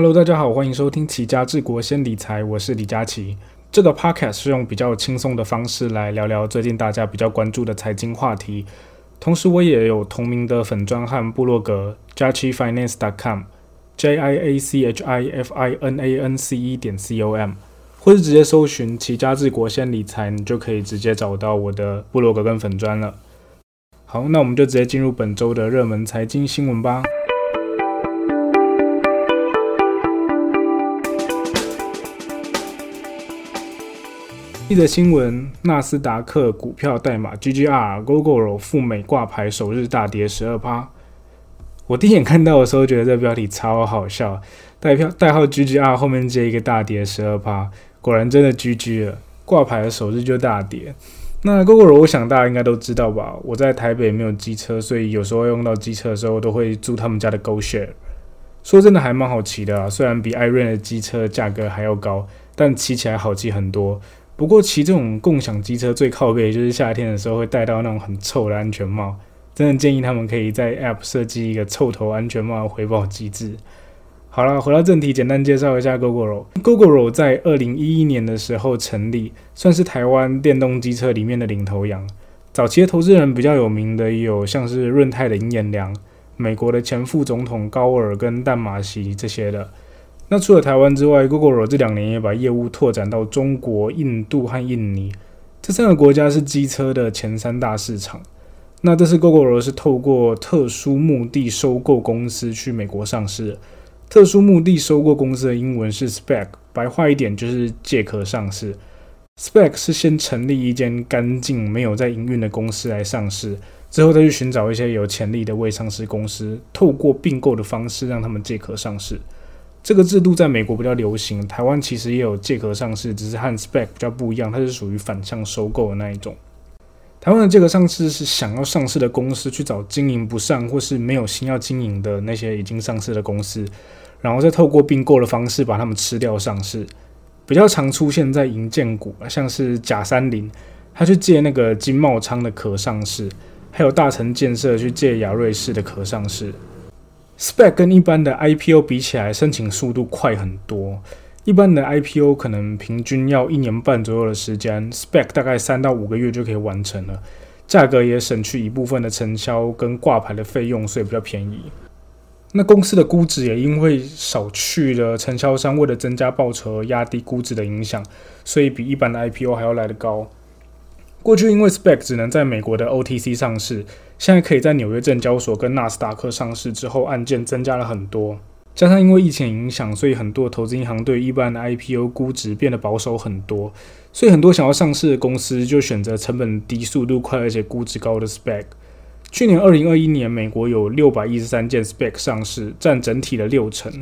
Hello，大家好，欢迎收听齐家治国先理财，我是李佳琦。这个 Podcast 是用比较轻松的方式来聊聊最近大家比较关注的财经话题。同时，我也有同名的粉专和部落格，jachifinance.com，j i a c h i f i n a n c e 点 c o m，或是直接搜寻齐家治国先理财，你就可以直接找到我的部落格跟粉砖了。好，那我们就直接进入本周的热门财经新闻吧。一则新闻：纳斯达克股票代码 GGR，Google 赴美挂牌首日大跌十二趴。我第一眼看到的时候，觉得这标题超好笑，代票代号 GGR 后面接一个大跌十二趴，果然真的 GG 了，挂牌的首日就大跌。那 Google 我想大家应该都知道吧？我在台北没有机车，所以有时候用到机车的时候，都会租他们家的 GoShare。说真的，还蛮好骑的啊，虽然比 iRent 的机车价格还要高，但骑起来好骑很多。不过骑这种共享机车最靠背，就是夏天的时候会戴到那种很臭的安全帽。真的建议他们可以在 App 设计一个臭头安全帽的回报机制。好了，回到正题，简单介绍一下 Gogoro。Gogoro 在二零一一年的时候成立，算是台湾电动机车里面的领头羊。早期的投资人比较有名的有像是润泰的尹彦良、美国的前副总统高尔跟淡马锡这些的。那除了台湾之外，Google 这两年也把业务拓展到中国、印度和印尼这三个国家是机车的前三大市场。那这次 Google 是透过特殊目的收购公司去美国上市。特殊目的收购公司的英文是 Spec，白话一点就是借壳上市。Spec 是先成立一间干净没有在营运的公司来上市，之后再去寻找一些有潜力的未上市公司，透过并购的方式让他们借壳上市。这个制度在美国比较流行，台湾其实也有借壳上市，只是和 Spec 比较不一样，它是属于反向收购的那一种。台湾的借壳上市是想要上市的公司去找经营不善或是没有心要经营的那些已经上市的公司，然后再透过并购的方式把他们吃掉上市。比较常出现在银建股，像是假三零，他去借那个金茂昌的壳上市，还有大成建设去借亚瑞士的壳上市。Spec 跟一般的 IPO 比起来，申请速度快很多。一般的 IPO 可能平均要一年半左右的时间，Spec 大概三到五个月就可以完成了。价格也省去一部分的承销跟挂牌的费用，所以比较便宜。那公司的估值也因为少去了承销商为了增加报酬而压低估值的影响，所以比一般的 IPO 还要来得高。过去因为 Spec 只能在美国的 OTC 上市。现在可以在纽约证交所跟纳斯达克上市之后，案件增加了很多。加上因为疫情影响，所以很多投资银行对一般的 IPO 估值变得保守很多。所以很多想要上市的公司就选择成本低、速度快而且估值高的 Spec。去年二零二一年，美国有六百一十三件 Spec 上市，占整体的六成。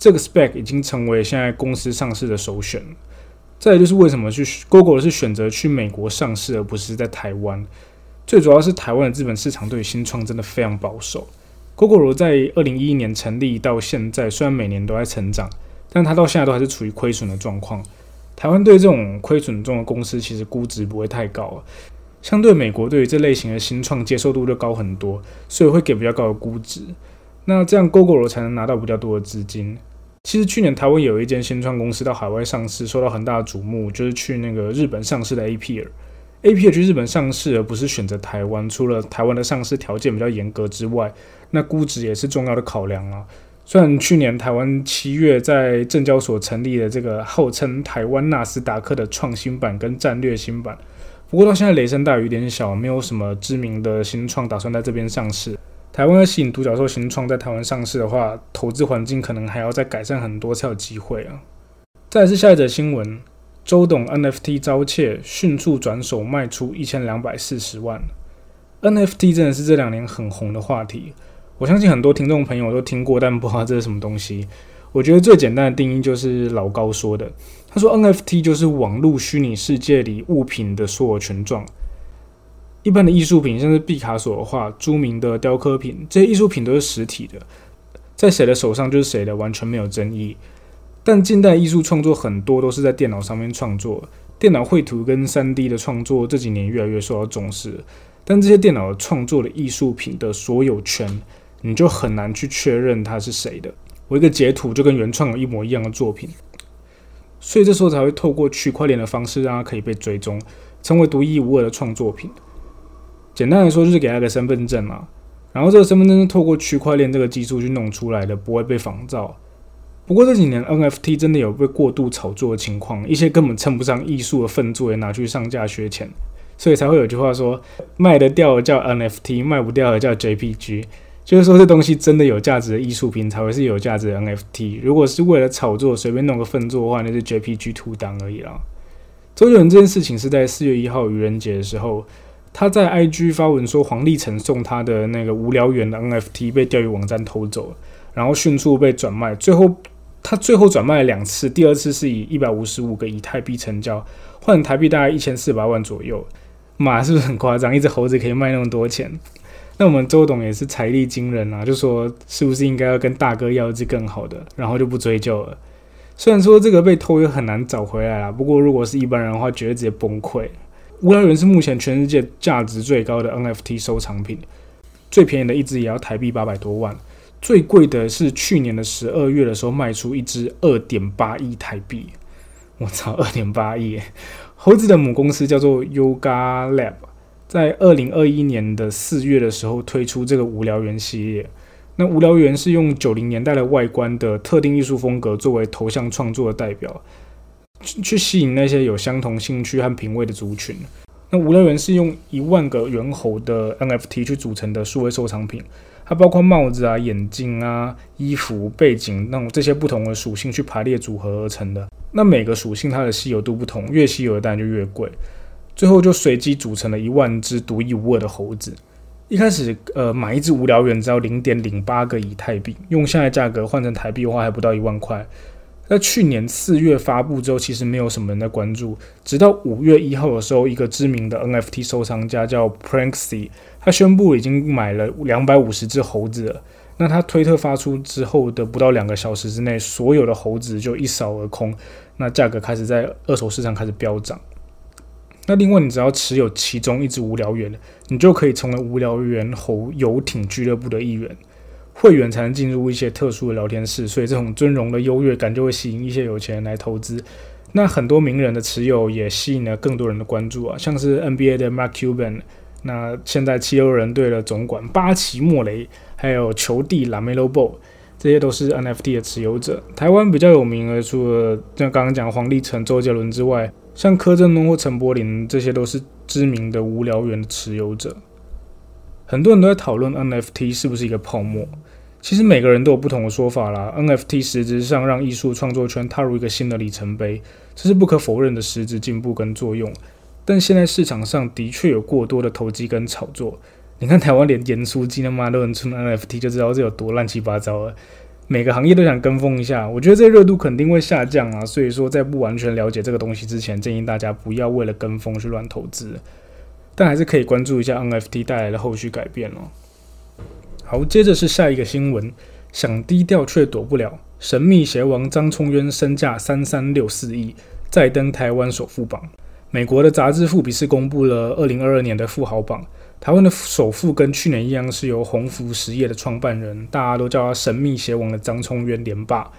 这个 Spec 已经成为现在公司上市的首选。再就是为什么去 Google 是选择去美国上市，而不是在台湾？最主要是台湾的资本市场对于新创真的非常保守。Google 在二零一一年成立到现在，虽然每年都在成长，但它到现在都还是处于亏损的状况。台湾对这种亏损中的公司，其实估值不会太高，相对美国对于这类型的新创接受度就高很多，所以会给比较高的估值。那这样 Google 才能拿到比较多的资金。其实去年台湾有一间新创公司到海外上市，受到很大的瞩目，就是去那个日本上市的 APR。APR 去日本上市，而不是选择台湾。除了台湾的上市条件比较严格之外，那估值也是重要的考量啊。虽然去年台湾七月在证交所成立了这个号称台湾纳斯达克的创新版跟战略新版，不过到现在雷声大雨点小，没有什么知名的新创打算在这边上市。台湾要吸引独角兽新创在台湾上市的话，投资环境可能还要再改善很多才有机会啊。再是下一则新闻。周董 NFT 遭窃，迅速转手卖出一千两百四十万。NFT 真的是这两年很红的话题，我相信很多听众朋友都听过，但不知道这是什么东西。我觉得最简单的定义就是老高说的，他说 NFT 就是网络虚拟世界里物品的所有权状。一般的艺术品，像是毕卡索的画、著名的雕刻品，这些艺术品都是实体的，在谁的手上就是谁的，完全没有争议。但近代艺术创作很多都是在电脑上面创作，电脑绘图跟三 D 的创作这几年越来越受到重视。但这些电脑创作的艺术品的所有权，你就很难去确认它是谁的。我一个截图就跟原创有一模一样的作品，所以这时候才会透过区块链的方式让它可以被追踪，成为独一无二的创作品。简单来说，就是给他个身份证嘛。然后这个身份证是透过区块链这个技术去弄出来的，不会被仿造。不过这几年 NFT 真的有被过度炒作的情况，一些根本称不上艺术的粪作也拿去上架削钱，所以才会有句话说：卖得掉的叫 NFT，卖不掉的叫 JPG。就是说这东西真的有价值的艺术品才会是有价值的 NFT。如果是为了炒作随便弄个粪作的话，那是 JPG 图档而已啦。周杰伦这件事情是在四月一号愚人节的时候。他在 IG 发文说，黄立成送他的那个无聊猿的 NFT 被钓鱼网站偷走了，然后迅速被转卖。最后他最后转卖了两次，第二次是以一百五十五个以太币成交，换台币大概一千四百万左右。妈，是不是很夸张？一只猴子可以卖那么多钱？那我们周董也是财力惊人啊，就说是不是应该要跟大哥要一只更好的，然后就不追究了。虽然说这个被偷也很难找回来了，不过如果是一般人的话，绝对直接崩溃。无聊猿是目前全世界价值最高的 NFT 收藏品，最便宜的一只也要台币八百多万，最贵的是去年的十二月的时候卖出一只二点八亿台币。我操，二点八亿！猴子的母公司叫做 Yoga Lab，在二零二一年的四月的时候推出这个无聊猿系列。那无聊猿是用九零年代的外观的特定艺术风格作为头像创作的代表。去吸引那些有相同兴趣和品味的族群。那无聊猿是用一万个猿猴的 NFT 去组成的数位收藏品，它包括帽子啊、眼镜啊、衣服、背景那种这些不同的属性去排列组合而成的。那每个属性它的稀有度不同，越稀有的当然就越贵。最后就随机组成了一万只独一无二的猴子。一开始，呃，买一只无聊猿只要零点零八个以太币，用现在价格换成台币的话，还不到一万块。在去年四月发布之后，其实没有什么人在关注。直到五月一号的时候，一个知名的 NFT 收藏家叫 Pranksy，他宣布已经买了两百五十只猴子了。那他推特发出之后的不到两个小时之内，所有的猴子就一扫而空。那价格开始在二手市场开始飙涨。那另外，你只要持有其中一只无聊猿，你就可以成为无聊猿猴游艇俱乐部的一员。会员才能进入一些特殊的聊天室，所以这种尊荣的优越感就会吸引一些有钱人来投资。那很多名人的持有也吸引了更多人的关注啊，像是 NBA 的 Mark Cuban，那现在七六人队的总管巴奇莫雷，还有球帝 Lamelo Ball，这些都是 NFT 的持有者。台湾比较有名的，除了像刚刚讲黄立成、周杰伦之外，像柯震东或陈柏霖，这些都是知名的无聊猿的持有者。很多人都在讨论 NFT 是不是一个泡沫，其实每个人都有不同的说法啦。NFT 实质上让艺术创作圈踏入一个新的里程碑，这是不可否认的实质进步跟作用。但现在市场上的确有过多的投机跟炒作。你看台湾连盐酥鸡他妈都能出 NFT，就知道这有多乱七八糟了。每个行业都想跟风一下，我觉得这热度肯定会下降啊。所以说，在不完全了解这个东西之前，建议大家不要为了跟风去乱投资。但还是可以关注一下 NFT 带来的后续改变哦。好，接着是下一个新闻，想低调却躲不了，神秘邪王张聪渊身价三三六四亿，再登台湾首富榜。美国的杂志富比士公布了二零二二年的富豪榜，台湾的首富跟去年一样是由鸿福实业的创办人，大家都叫他神秘邪王的张聪渊连霸，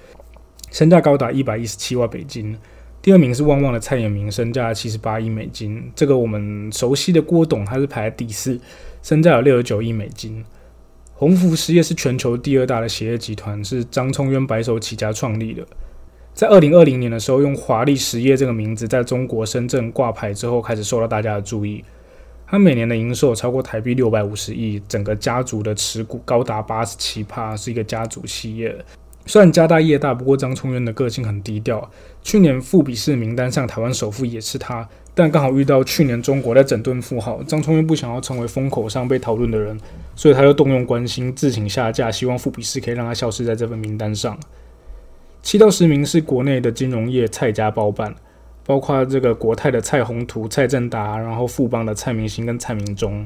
身价高达一百一十七万美金。第二名是旺旺的蔡衍明，身价七十八亿美金。这个我们熟悉的郭董，他是排第四，身价有六十九亿美金。鸿福实业是全球第二大的鞋业集团，是张聪渊白手起家创立的。在二零二零年的时候，用华丽实业这个名字在中国深圳挂牌之后，开始受到大家的注意。他每年的营收超过台币六百五十亿，整个家族的持股高达八十七帕，是一个家族企业。虽然家大业大，不过张聪渊的个性很低调。去年富比士名单上台湾首富也是他，但刚好遇到去年中国在整顿富豪，张聪渊不想要成为风口上被讨论的人，所以他又动用关心自请下架，希望富比士可以让他消失在这份名单上。七到十名是国内的金融业蔡家包办，包括这个国泰的蔡宏图、蔡振达，然后富邦的蔡明星跟蔡明忠。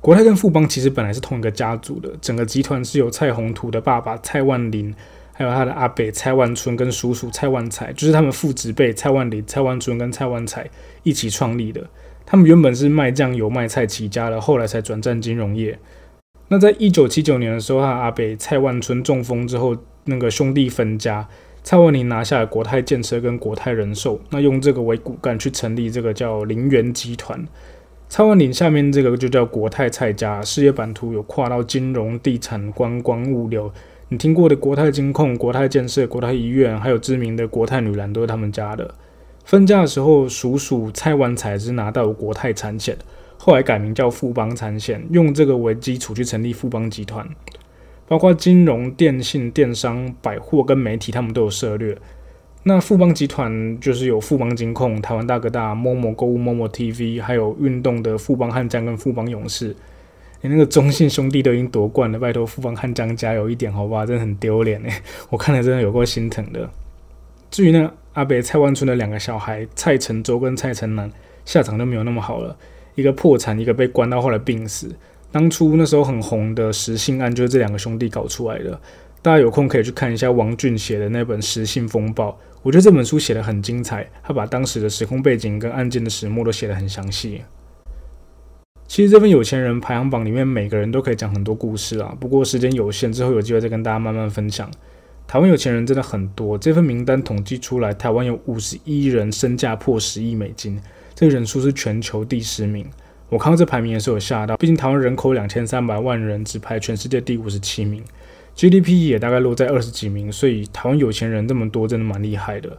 国泰跟富邦其实本来是同一个家族的，整个集团是由蔡宏图的爸爸蔡万林。还有他的阿北蔡万春跟叔叔蔡万才，就是他们父子辈蔡万林、蔡万春跟蔡万才一起创立的。他们原本是卖酱油、卖菜起家的，后来才转战金融业。那在一九七九年的时候，他阿北蔡万春中风之后，那个兄弟分家，蔡万林拿下了国泰建设跟国泰人寿，那用这个为骨干去成立这个叫林园集团。蔡万林下面这个就叫国泰蔡家，事业版图有跨到金融、地产、观光、物流。你听过的国泰金控、国泰建设、国泰医院，还有知名的国泰女篮，都是他们家的。分家的时候，叔叔蔡万才是拿到国泰产险，后来改名叫富邦产险，用这个为基础去成立富邦集团，包括金融、电信、电商、百货跟媒体，他们都有涉略。那富邦集团就是有富邦金控、台湾大哥大、某某购物、某某 TV，还有运动的富邦悍将跟富邦勇士。你那个中信兄弟都已经夺冠了，拜托富邦悍将加油一点好不好？真的很丢脸哎，我看了真的有够心疼的。至于那阿北蔡万春的两个小孩蔡成洲跟蔡成南，下场都没有那么好了，一个破产，一个被关到后来病死。当初那时候很红的实信案，就是这两个兄弟搞出来的。大家有空可以去看一下王俊写的那本《实信风暴》。我觉得这本书写的很精彩，他把当时的时空背景跟案件的始末都写得很详细。其实这份有钱人排行榜里面，每个人都可以讲很多故事啊。不过时间有限，之后有机会再跟大家慢慢分享。台湾有钱人真的很多，这份名单统计出来，台湾有五十一人身价破十亿美金，这个人数是全球第十名。我看到这排名也是有吓到，毕竟台湾人口两千三百万人，只排全世界第五十七名。GDP 也大概落在二十几名，所以台湾有钱人这么多，真的蛮厉害的。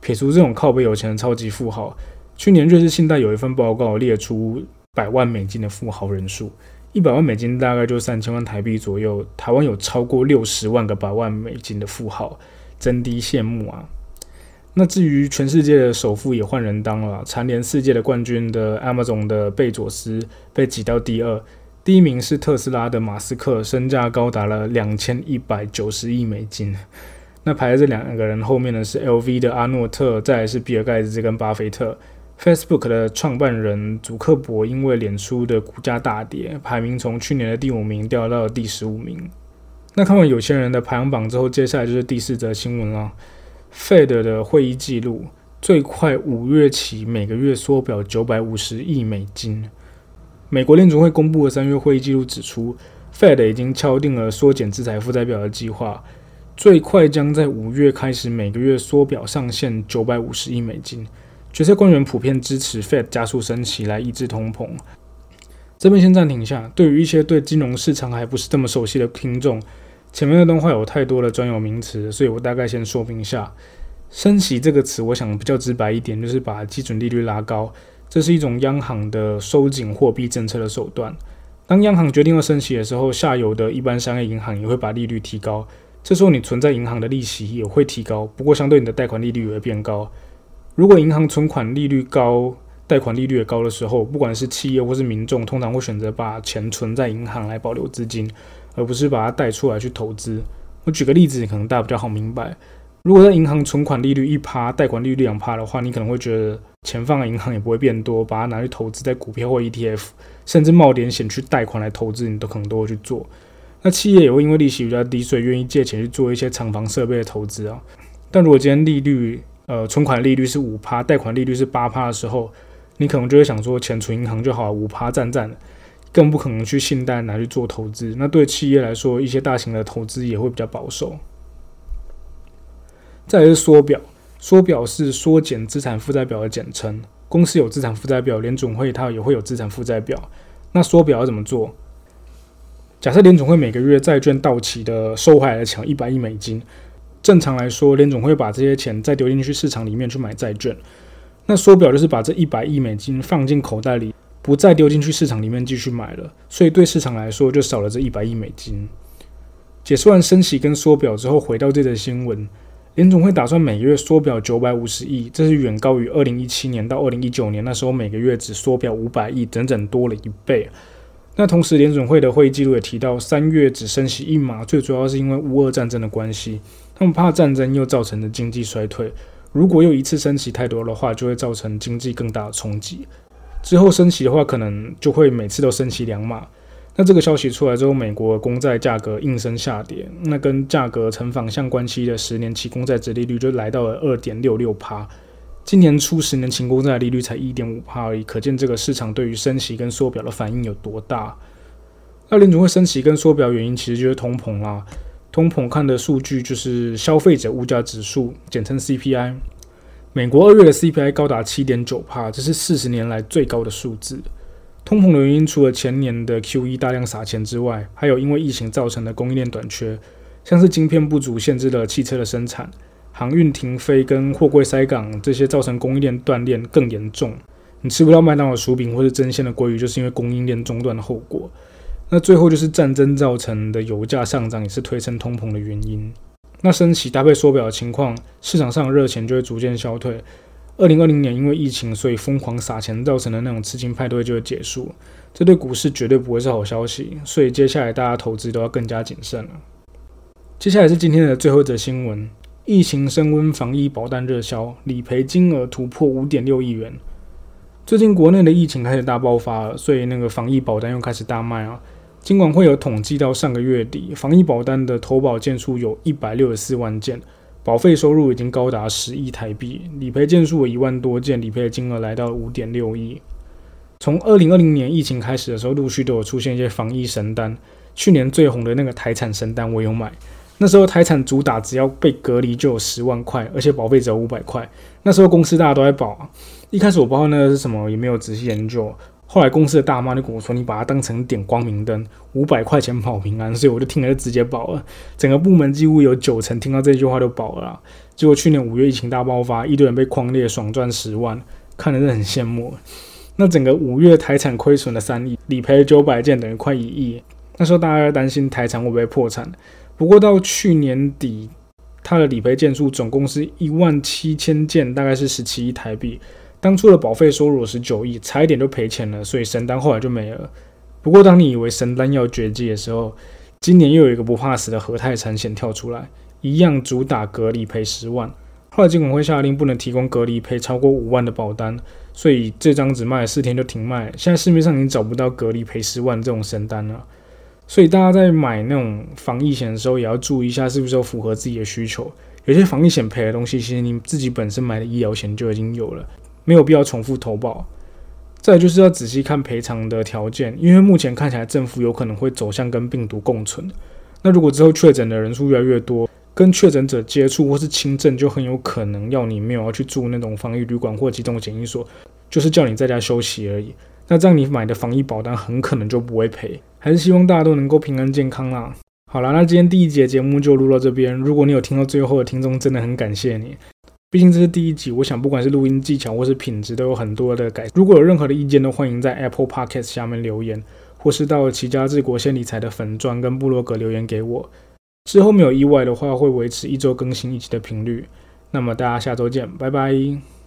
撇除这种靠背有钱的超级富豪，去年瑞士信贷有一份报告列出百万美金的富豪人数，一百万美金大概就三千万台币左右。台湾有超过六十万个百万美金的富豪，真的羡慕啊！那至于全世界的首富也换人当了，蝉联世界的冠军的 Amazon 的贝佐斯被挤到第二。第一名是特斯拉的马斯克，身价高达了两千一百九十亿美金。那排在这两个人后面的是 LV 的阿诺特，再是比尔盖茨跟巴菲特。Facebook 的创办人祖克伯因为脸书的股价大跌，排名从去年的第五名掉到了第十五名。那看完有钱人的排行榜之后，接下来就是第四则新闻了：Fed 的会议记录，最快五月起每个月缩表九百五十亿美金。美国联储会公布的三月会议记录指出，Fed 已经敲定了缩减资产负债表的计划，最快将在五月开始每个月缩表上限九百五十亿美金。决策官员普遍支持 Fed 加速升息来抑制通膨。这边先暂停一下，对于一些对金融市场还不是这么熟悉的听众，前面的动画有太多的专有名词，所以我大概先说明一下。升息这个词，我想比较直白一点，就是把基准利率拉高。这是一种央行的收紧货币政策的手段。当央行决定要升息的时候，下游的一般商业银行也会把利率提高。这时候你存在银行的利息也会提高，不过相对你的贷款利率也会变高。如果银行存款利率高，贷款利率也高的时候，不管是企业或是民众，通常会选择把钱存在银行来保留资金，而不是把它贷出来去投资。我举个例子，可能大家比较好明白。如果在银行存款利率一趴，贷款利率两趴的话，你可能会觉得钱放在银行也不会变多，把它拿去投资在股票或 ETF，甚至冒点险去贷款来投资，你都可能都会去做。那企业也会因为利息比较低，所以愿意借钱去做一些厂房设备的投资啊。但如果今天利率，呃，存款利率是五趴，贷款利率是八趴的时候，你可能就会想说，钱存银行就好了，五趴赞赞的，更不可能去信贷拿去做投资。那对企业来说，一些大型的投资也会比较保守。再是缩表，缩表是缩减资产负债表的简称。公司有资产负债表，联总会它也会有资产负债表。那缩表要怎么做？假设联总会每个月债券到期的收回来的钱一百亿美金，正常来说，联总会把这些钱再丢进去市场里面去买债券。那缩表就是把这一百亿美金放进口袋里，不再丢进去市场里面继续买了，所以对市场来说就少了这一百亿美金。解释完升息跟缩表之后，回到这则新闻。联总会打算每个月缩表九百五十亿，这是远高于二零一七年到二零一九年那时候每个月只缩表五百亿，整整多了一倍。那同时，联总会的会议记录也提到，三月只升息一码，最主要是因为乌俄战争的关系，他们怕战争又造成的经济衰退，如果又一次升息太多的话，就会造成经济更大的冲击。之后升息的话，可能就会每次都升息两码。那这个消息出来之后，美国公债价格应声下跌，那跟价格成反向关系的十年期公债殖利率就来到了二点六六帕。今年初十年期公债利率才一点五帕而已，可见这个市场对于升息跟缩表的反应有多大。那联储会升息跟缩表原因其实就是通膨啦。通膨看的数据就是消费者物价指数，简称 CPI。美国二月的 CPI 高达七点九帕，这是四十年来最高的数字。通膨的原因除了前年的 QE 大量撒钱之外，还有因为疫情造成的供应链短缺，像是晶片不足限制了汽车的生产，航运停飞跟货柜塞港这些造成供应链断裂更严重。你吃不到麦当劳薯饼或是真鲜的鲑鱼，就是因为供应链中断的后果。那最后就是战争造成的油价上涨，也是推升通膨的原因。那升息搭配缩表的情况，市场上的热钱就会逐渐消退。二零二零年因为疫情，所以疯狂撒钱造成的那种资金派对就会结束，这对股市绝对不会是好消息。所以接下来大家投资都要更加谨慎了。接下来是今天的最后一则新闻：疫情升温，防疫保单热销，理赔金额突破五点六亿元。最近国内的疫情开始大爆发了，所以那个防疫保单又开始大卖啊。尽管会有统计到上个月底，防疫保单的投保件数有一百六十四万件，保费收入已经高达十亿台币，理赔件数一万多件，理赔的金额来到五点六亿。从二零二零年疫情开始的时候，陆续都有出现一些防疫神单。去年最红的那个台产神单，我有买。那时候台产主打只要被隔离就有十万块，而且保费只有五百块。那时候公司大家都在保，一开始我不知道那个是什么，也没有仔细研究。后来公司的大妈就跟我说：“你把它当成点光明灯，五百块钱保平安。”所以我就听了就直接保了。整个部门几乎有九成听到这句话都保了。结果去年五月疫情大爆发，一堆人被框列，爽赚十万，看的是很羡慕。那整个五月台产亏损了三亿，理赔九百件，等于快一亿。那时候大家担心台产会不会破产。不过到去年底，它的理赔件数总共是一万七千件，大概是十七亿台币。当初的保费收入十九亿，差一点就赔钱了，所以神丹后来就没了。不过，当你以为神丹要绝迹的时候，今年又有一个不怕死的和泰产险跳出来，一样主打隔离赔十万。后来监管会下令不能提供隔离赔超过五万的保单，所以这张只卖了四天就停卖。现在市面上已经找不到隔离赔十万这种神单了。所以大家在买那种防疫险的时候，也要注意一下是不是符合自己的需求。有些防疫险赔的东西，其实你自己本身买的医疗险就已经有了。没有必要重复投保，再就是要仔细看赔偿的条件，因为目前看起来政府有可能会走向跟病毒共存。那如果之后确诊的人数越来越多，跟确诊者接触或是轻症，就很有可能要你没有要去住那种防疫旅馆或机动检疫所，就是叫你在家休息而已。那这样你买的防疫保单很可能就不会赔。还是希望大家都能够平安健康啦。好了，那今天第一节节目就录到这边。如果你有听到最后的听众，真的很感谢你。毕竟这是第一集，我想不管是录音技巧或是品质，都有很多的改。如果有任何的意见，都欢迎在 Apple Podcast 下面留言，或是到齐家治国先理财的粉钻跟部落格留言给我。之后没有意外的话，会维持一周更新一集的频率。那么大家下周见，拜拜。